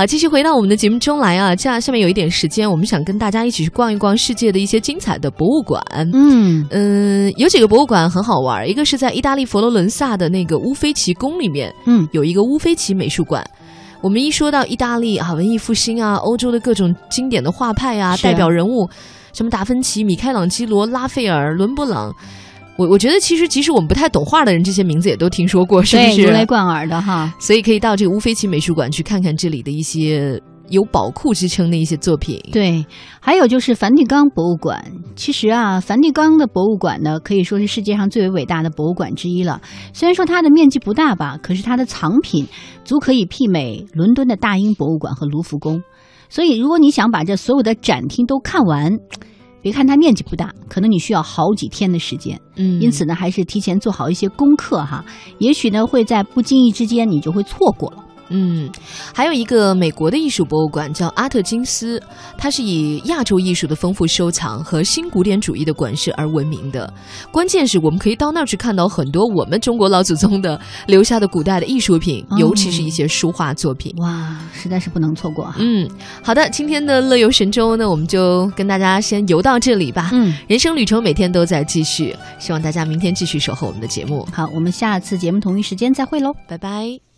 好，继续回到我们的节目中来啊，这样下面有一点时间，我们想跟大家一起去逛一逛世界的一些精彩的博物馆。嗯嗯，有几个博物馆很好玩，一个是在意大利佛罗伦萨的那个乌菲齐宫里面，嗯，有一个乌菲齐美术馆。我们一说到意大利啊，文艺复兴啊，欧洲的各种经典的画派啊，代表人物，什么达芬奇、米开朗基罗、拉斐尔、伦勃朗。我我觉得其实即使我们不太懂画的人，这些名字也都听说过，是不对，是？如雷贯耳的哈。所以可以到这个乌菲齐美术馆去看看这里的一些有宝库之称的一些作品。对，还有就是梵蒂冈博物馆。其实啊，梵蒂冈的博物馆呢，可以说是世界上最为伟大的博物馆之一了。虽然说它的面积不大吧，可是它的藏品足可以媲美伦敦的大英博物馆和卢浮宫。所以，如果你想把这所有的展厅都看完，别看它面积不大，可能你需要好几天的时间。嗯因此呢，还是提前做好一些功课哈，也许呢会在不经意之间你就会错过了。嗯，还有一个美国的艺术博物馆叫阿特金斯，它是以亚洲艺术的丰富收藏和新古典主义的馆式而闻名的。关键是我们可以到那儿去看到很多我们中国老祖宗的留下的古代的艺术品，哦尤其是一些书画作品。哇，实在是不能错过哈。嗯，好的，今天的乐游神州呢，我们就跟大家先游到这里吧。嗯，人生旅程每天都在继续，希望大家明天继续守候我们的节目，好，我们下次节目同一时间再会喽。拜拜。